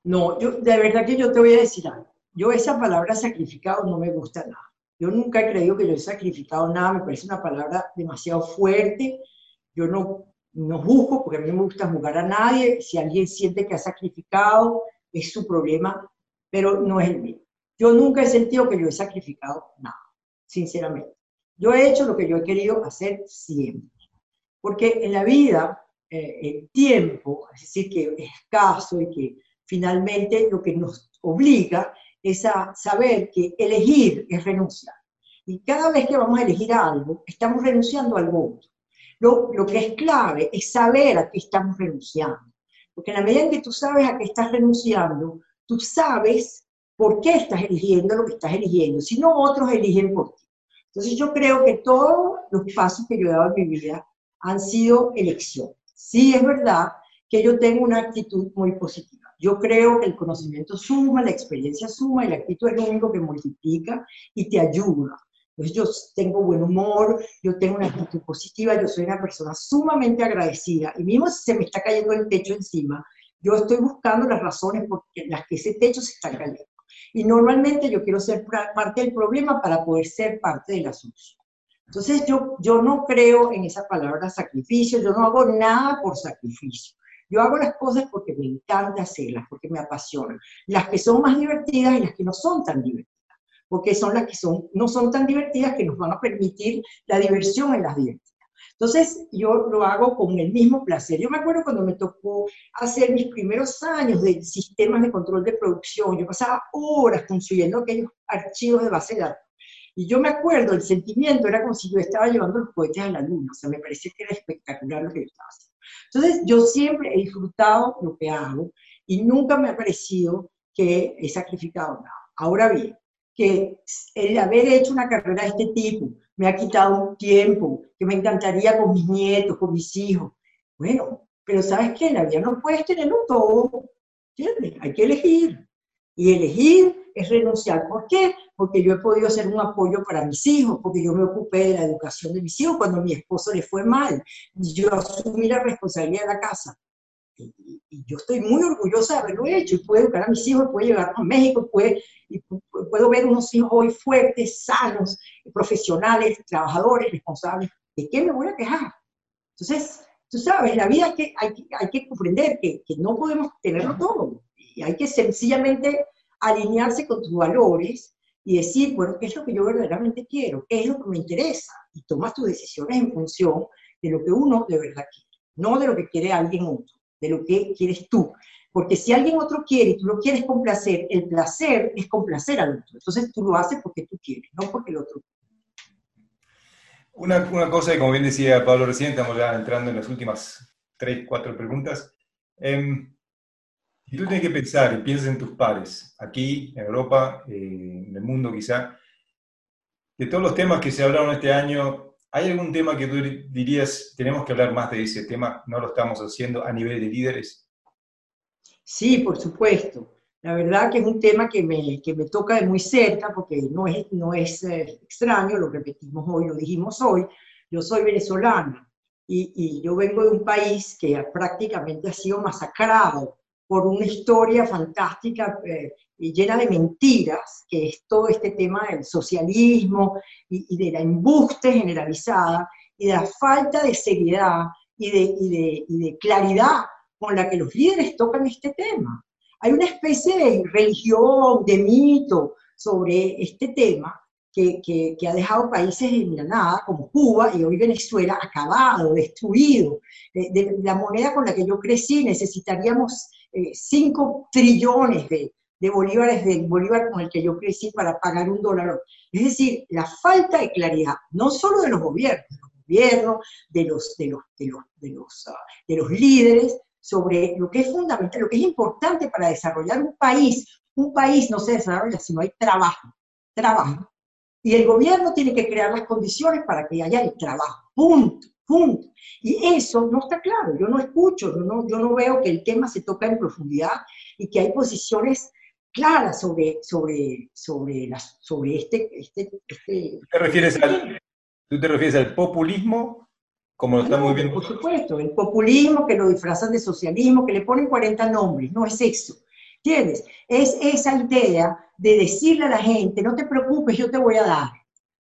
No, yo, de verdad que yo te voy a decir algo. Yo esa palabra sacrificado no me gusta nada. Yo nunca he creído que yo he sacrificado nada, me parece una palabra demasiado fuerte. Yo no, no juzgo, porque a mí me gusta jugar a nadie. Si alguien siente que ha sacrificado, es su problema, pero no es el mío. Yo nunca he sentido que yo he sacrificado nada, sinceramente. Yo he hecho lo que yo he querido hacer siempre. Porque en la vida, eh, el tiempo, es decir, que es escaso y que finalmente lo que nos obliga es a saber que elegir es renunciar. Y cada vez que vamos a elegir algo, estamos renunciando al voto. Lo, lo que es clave es saber a qué estamos renunciando. Porque en la medida en que tú sabes a qué estás renunciando, tú sabes por qué estás eligiendo lo que estás eligiendo, si no otros eligen por ti. Entonces yo creo que todos los pasos que yo he dado en mi vida han sido elección. Sí es verdad que yo tengo una actitud muy positiva. Yo creo que el conocimiento suma, la experiencia suma y la actitud es lo único que multiplica y te ayuda. Entonces yo tengo buen humor, yo tengo una actitud positiva, yo soy una persona sumamente agradecida y mismo si se me está cayendo el techo encima, yo estoy buscando las razones por las que ese techo se está cayendo. Y normalmente yo quiero ser parte del problema para poder ser parte de la solución. Entonces yo, yo no creo en esa palabra sacrificio, yo no hago nada por sacrificio. Yo hago las cosas porque me encanta hacerlas, porque me apasionan. Las que son más divertidas y las que no son tan divertidas. Porque son las que son, no son tan divertidas que nos van a permitir la diversión en las divertidas. Entonces, yo lo hago con el mismo placer. Yo me acuerdo cuando me tocó hacer mis primeros años de sistemas de control de producción, yo pasaba horas construyendo aquellos archivos de base de datos. Y yo me acuerdo, el sentimiento era como si yo estaba llevando los cohetes a la luna, o sea, me parecía que era espectacular lo que yo estaba haciendo. Entonces, yo siempre he disfrutado lo que hago y nunca me ha parecido que he sacrificado nada. Ahora bien, que el haber hecho una carrera de este tipo, me ha quitado un tiempo que me encantaría con mis nietos, con mis hijos. Bueno, pero ¿sabes qué? La vida no puedes tenerlo todo, ¿entiendes? Hay que elegir. Y elegir es renunciar. ¿Por qué? Porque yo he podido ser un apoyo para mis hijos, porque yo me ocupé de la educación de mis hijos cuando a mi esposo le fue mal. Yo asumí la responsabilidad de la casa. Y, yo estoy muy orgullosa de haberlo hecho. Y puedo educar a mis hijos, puedo llegar a México, puede, y puedo ver unos hijos hoy fuertes, sanos, profesionales, trabajadores, responsables. ¿De qué me voy a quejar? Entonces, tú sabes, la vida hay que, hay, hay que comprender que, que no podemos tenerlo todo. Y hay que sencillamente alinearse con tus valores y decir, bueno, ¿qué es lo que yo verdaderamente quiero? ¿Qué es lo que me interesa? Y tomas tus decisiones en función de lo que uno de verdad quiere, no de lo que quiere alguien otro, de lo que quieres tú. Porque si alguien otro quiere y tú lo quieres complacer, el placer es complacer al otro. Entonces tú lo haces porque tú quieres, no porque el otro Una, una cosa que, como bien decía Pablo recién, estamos ya entrando en las últimas tres, cuatro preguntas. Eh, y tú tienes que pensar y piensas en tus pares, aquí, en Europa, eh, en el mundo quizá, de todos los temas que se hablaron este año, ¿hay algún tema que tú dirías, tenemos que hablar más de ese tema, no lo estamos haciendo a nivel de líderes? Sí, por supuesto. La verdad que es un tema que me, que me toca de muy cerca porque no es, no es eh, extraño, lo repetimos hoy, lo dijimos hoy. Yo soy venezolana y, y yo vengo de un país que prácticamente ha sido masacrado por una historia fantástica eh, y llena de mentiras, que es todo este tema del socialismo y, de la embuste generalizada y de la falta de seriedad y de, de, y de claridad con la que los líderes tocan este tema. Hay una especie de religión, de mito sobre este tema que, que, ha dejado países en la nada, como Cuba y hoy Venezuela, acabado, destruido. de, la moneda con la que yo crecí necesitaríamos 5 eh, trillones de, de bolívares del bolívar con el que yo crecí para pagar un dólar. Es decir, la falta de claridad, no solo de los gobiernos, de los gobiernos, de de de de los, ah, de los líderes, sobre lo que es fundamental, lo que es importante para desarrollar un país. Un país no se desarrolla si no hay trabajo. Trabajo. Y el gobierno tiene que crear las condiciones para que haya el trabajo. Punto. Punto. Y eso no está claro, yo no escucho, yo no, yo no veo que el tema se toca en profundidad y que hay posiciones claras sobre, sobre, sobre, las, sobre este, este, este ¿Tú, te refieres al, ¿Tú te refieres al populismo? Como lo está muy bien. Por supuesto, el populismo que lo disfrazan de socialismo, que le ponen 40 nombres, no es eso. ¿Entiendes? Es esa idea de decirle a la gente, no te preocupes, yo te voy a dar.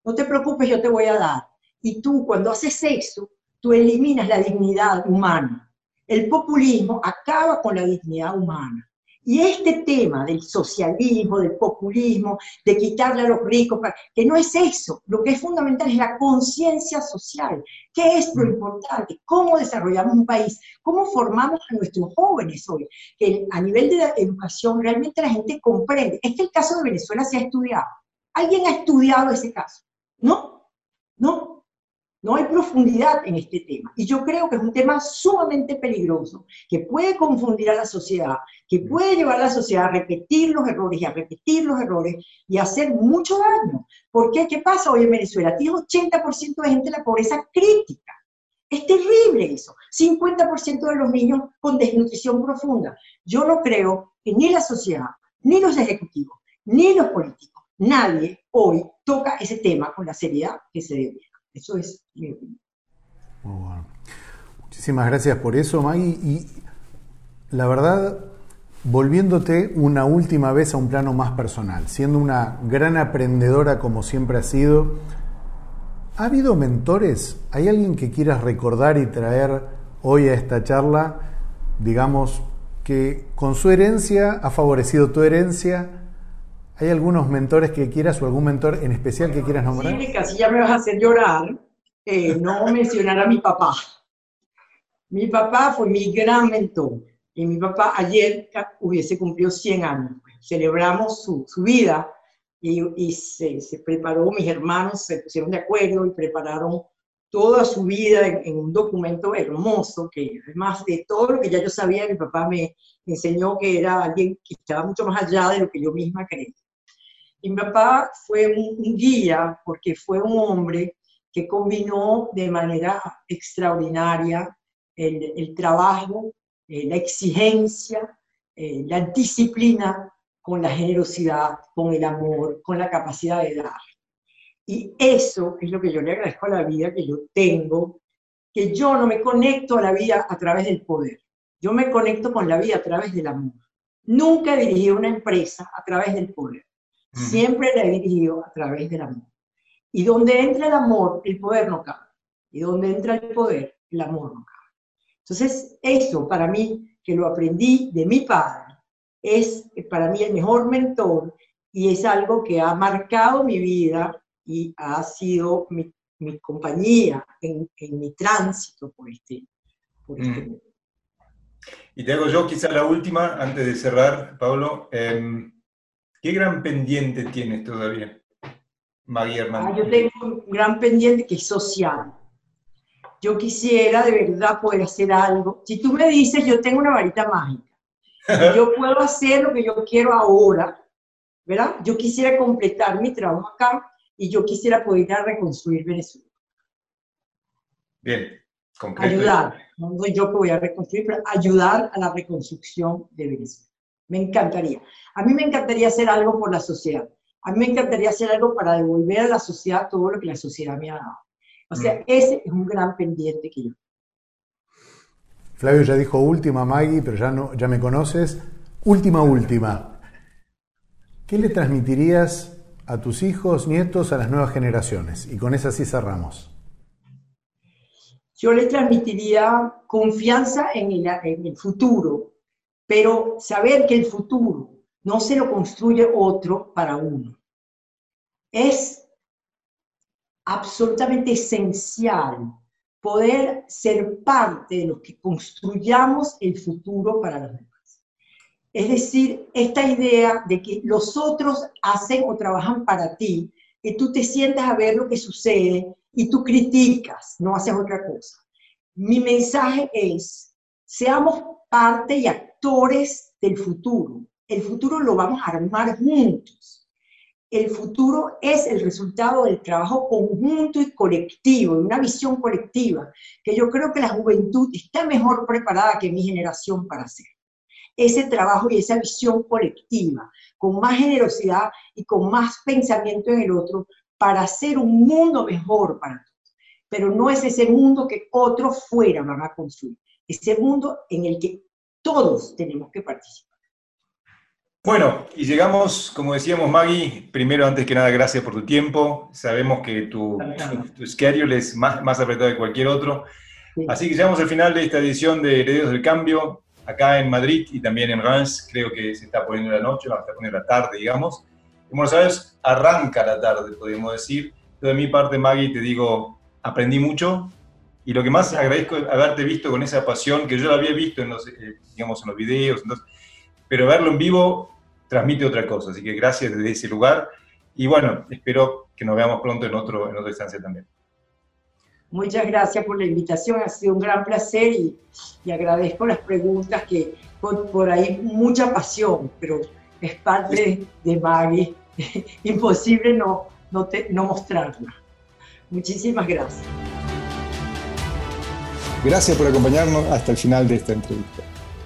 No te preocupes, yo te voy a dar. Y tú, cuando haces sexo, tú eliminas la dignidad humana. El populismo acaba con la dignidad humana. Y este tema del socialismo, del populismo, de quitarle a los ricos, que no es eso, lo que es fundamental es la conciencia social. ¿Qué es lo importante? ¿Cómo desarrollamos un país? ¿Cómo formamos a nuestros jóvenes hoy? Que a nivel de educación realmente la gente comprende. Es que el caso de Venezuela se ha estudiado. ¿Alguien ha estudiado ese caso? ¿No? ¿No? No hay profundidad en este tema. Y yo creo que es un tema sumamente peligroso, que puede confundir a la sociedad, que puede llevar a la sociedad a repetir los errores y a repetir los errores y hacer mucho daño. ¿Por qué? ¿Qué pasa hoy en Venezuela? Tiene 80% de gente en la pobreza crítica. Es terrible eso. 50% de los niños con desnutrición profunda. Yo no creo que ni la sociedad, ni los ejecutivos, ni los políticos, nadie hoy toca ese tema con la seriedad que se debe. Eso es mi opinión. Muy bueno. Muchísimas gracias por eso, Maggie. Y la verdad, volviéndote una última vez a un plano más personal, siendo una gran aprendedora como siempre has sido, ¿ha habido mentores? ¿Hay alguien que quieras recordar y traer hoy a esta charla, digamos, que con su herencia ha favorecido tu herencia? ¿Hay algunos mentores que quieras o algún mentor en especial que quieras nombrar? Sí, casi ya me vas a hacer llorar. Eh, no mencionar a mi papá. Mi papá fue mi gran mentor. Y mi papá ayer hubiese cumplido 100 años. Celebramos su, su vida y, y se, se, preparó, mis hermanos se pusieron de acuerdo y prepararon toda su vida en, un documento hermoso, que además de todo lo que ya yo sabía, mi papá me enseñó que era alguien que estaba mucho más allá de lo que yo misma creía. Y mi papá fue un, guía porque fue un hombre que combinó de manera extraordinaria el, trabajo, eh, la exigencia, eh, la disciplina con la generosidad, con el amor, con la capacidad de dar. Y eso es lo que yo le agradezco a la vida que yo tengo, que yo no me conecto a la vida a través del poder, yo me conecto con la vida a través del amor. Nunca he una empresa a través del poder. Siempre la he dirigido a través del amor. Y donde entra el amor, el poder no cabe. Y donde entra el poder, el amor no cabe. Entonces, eso para mí, que lo aprendí de mi padre, es para mí el mejor mentor y es algo que ha marcado mi vida y ha sido mi, compañía en, mi tránsito por este, por este mundo. Y te hago yo quizá la última, antes de cerrar, Pablo. Em, ¿Qué gran pendiente tienes todavía, Maggie Hernández? Ah, yo tengo un gran pendiente que es social. Yo quisiera de verdad poder hacer algo. Si tú me dices, yo tengo una varita mágica, yo puedo hacer lo que yo quiero ahora, ¿verdad? Yo quisiera completar mi trabajo acá y yo quisiera poder ir a reconstruir Venezuela. Bien, concreto. Ayudar, no soy yo que voy a reconstruir, pero ayudar a la reconstrucción de Venezuela. Me encantaría. A mí me encantaría hacer algo por la sociedad. A mí me encantaría hacer algo para devolver a la sociedad todo lo que la sociedad me ha dado. O sea, mm. ese es un gran pendiente que yo. Flavio ya dijo última, Maggie, pero ya, no, ya me conoces. Última, última. ¿Qué le transmitirías a tus hijos, nietos, a las nuevas generaciones? Y con esa sí cerramos. Yo le transmitiría confianza en el, en el futuro, pero saber que el futuro no se lo construye otro para uno. Es absolutamente esencial poder ser parte de los que construyamos el futuro para los demás. Es decir, esta idea de que los otros hacen o trabajan para ti, que tú te sientas a ver lo que sucede y tú criticas, no haces otra cosa. Mi mensaje es, seamos parte y actores del futuro. El futuro lo vamos a armar juntos. El futuro es el resultado del trabajo conjunto y colectivo, de una visión colectiva, que yo creo que la juventud está mejor preparada que mi generación para hacer. Ese trabajo y esa visión colectiva, con más generosidad y con más pensamiento en el otro, para hacer un mundo mejor para todos. Pero no es ese mundo que otros fuera van a construir, ese mundo en el que todos tenemos que participar. Bueno, y llegamos, como decíamos Maggie, primero, antes que nada, gracias por tu tiempo. Sabemos que tu, tu schedule es más, más apretado que cualquier otro. Así que llegamos al final de esta edición de Herederos del Cambio, acá en Madrid y también en Reims. Creo que se está poniendo la noche, va a estar poniendo la tarde, digamos. Como sabes, arranca la tarde, podríamos decir. de mi parte, Maggie, te digo, aprendí mucho, y lo que más agradezco es haberte visto con esa pasión que yo la había visto en los, eh, digamos, en los videos, pero verlo en vivo transmite otra cosa. Así que gracias desde ese lugar. Y bueno, espero que nos veamos pronto en, otro, en otra instancia también. Muchas gracias por la invitación, ha sido un gran placer y, agradezco las preguntas que por, ahí mucha pasión, pero es parte de Maggie, imposible no, no, no mostrarla. Muchísimas gracias. Gracias por acompañarnos hasta el final de esta entrevista.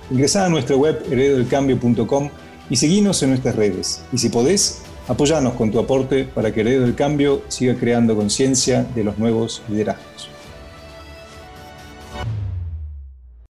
Ingresá a nuestra web heredodelcambio.com y seguinos en nuestras redes. Y si podés, apoyanos con tu aporte para que Heredo del Cambio siga creando conciencia de los nuevos liderazgos.